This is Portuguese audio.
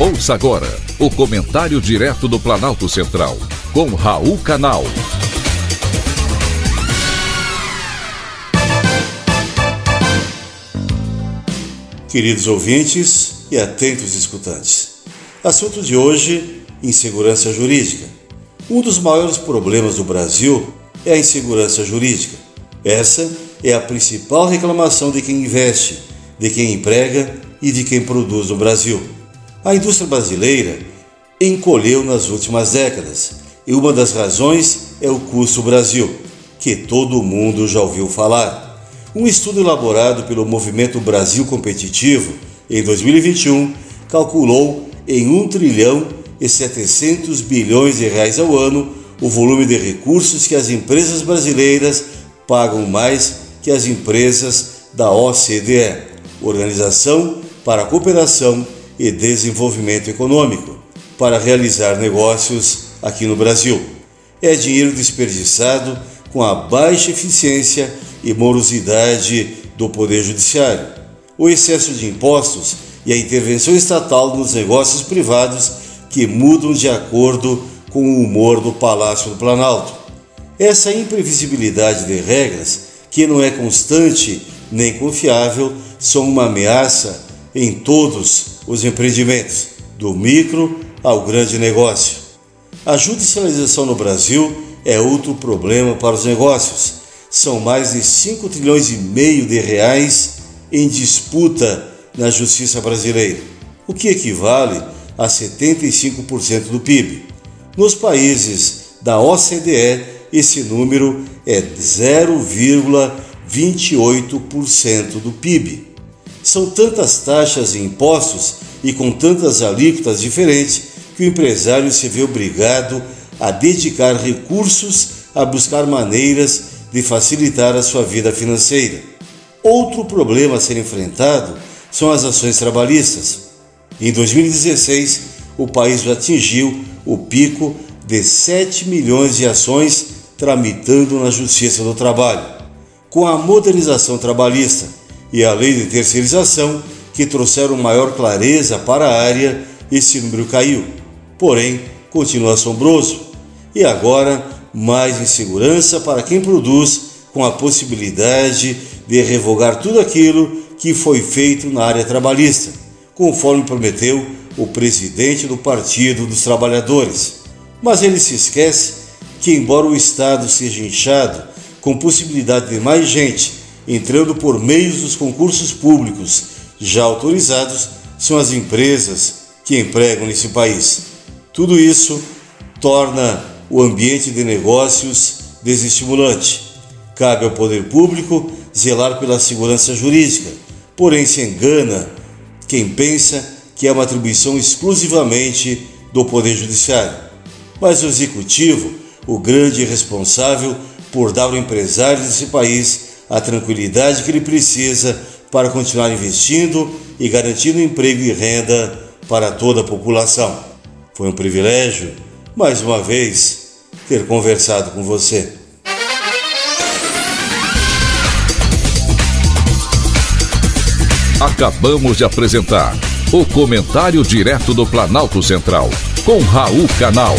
Ouça agora o comentário direto do Planalto Central, com Raul Canal. Queridos ouvintes e atentos escutantes, assunto de hoje: insegurança jurídica. Um dos maiores problemas do Brasil é a insegurança jurídica. Essa é a principal reclamação de quem investe, de quem emprega e de quem produz no Brasil. A indústria brasileira encolheu nas últimas décadas e uma das razões é o custo Brasil, que todo mundo já ouviu falar. Um estudo elaborado pelo Movimento Brasil Competitivo em 2021 calculou em 1 trilhão e 700 bilhões de reais ao ano o volume de recursos que as empresas brasileiras pagam mais que as empresas da OCDE, Organização para a Cooperação e Desenvolvimento Econômico para realizar negócios aqui no Brasil. É dinheiro desperdiçado com a baixa eficiência e morosidade do Poder Judiciário, o excesso de impostos e a intervenção estatal nos negócios privados que mudam de acordo com o humor do Palácio do Planalto. Essa imprevisibilidade de regras, que não é constante nem confiável, são uma ameaça em todos os empreendimentos, do micro ao grande negócio. A judicialização no Brasil é outro problema para os negócios. São mais de 5 trilhões e meio de reais em disputa na justiça brasileira, o que equivale a 75% do PIB. Nos países da OCDE, esse número é 0,28% do PIB. São tantas taxas e impostos e com tantas alíquotas diferentes que o empresário se vê obrigado a dedicar recursos a buscar maneiras de facilitar a sua vida financeira. Outro problema a ser enfrentado são as ações trabalhistas. Em 2016, o país atingiu o pico de 7 milhões de ações tramitando na Justiça do Trabalho. Com a modernização trabalhista e a lei de terceirização, que trouxeram maior clareza para a área, esse número caiu. Porém, continua assombroso. E agora, mais insegurança para quem produz, com a possibilidade de revogar tudo aquilo que foi feito na área trabalhista, conforme prometeu o presidente do Partido dos Trabalhadores. Mas ele se esquece que, embora o Estado seja inchado, com possibilidade de mais gente entrando por meios dos concursos públicos já autorizados, são as empresas que empregam nesse país. Tudo isso torna o ambiente de negócios desestimulante. Cabe ao poder público zelar pela segurança jurídica, porém se engana quem pensa que é uma atribuição exclusivamente do Poder Judiciário. Mas o Executivo, o grande responsável por dar ao empresário desse país a tranquilidade que ele precisa para continuar investindo e garantindo emprego e renda para toda a população. Foi um privilégio, mais uma vez, ter conversado com você. Acabamos de apresentar o Comentário Direto do Planalto Central, com Raul Canal.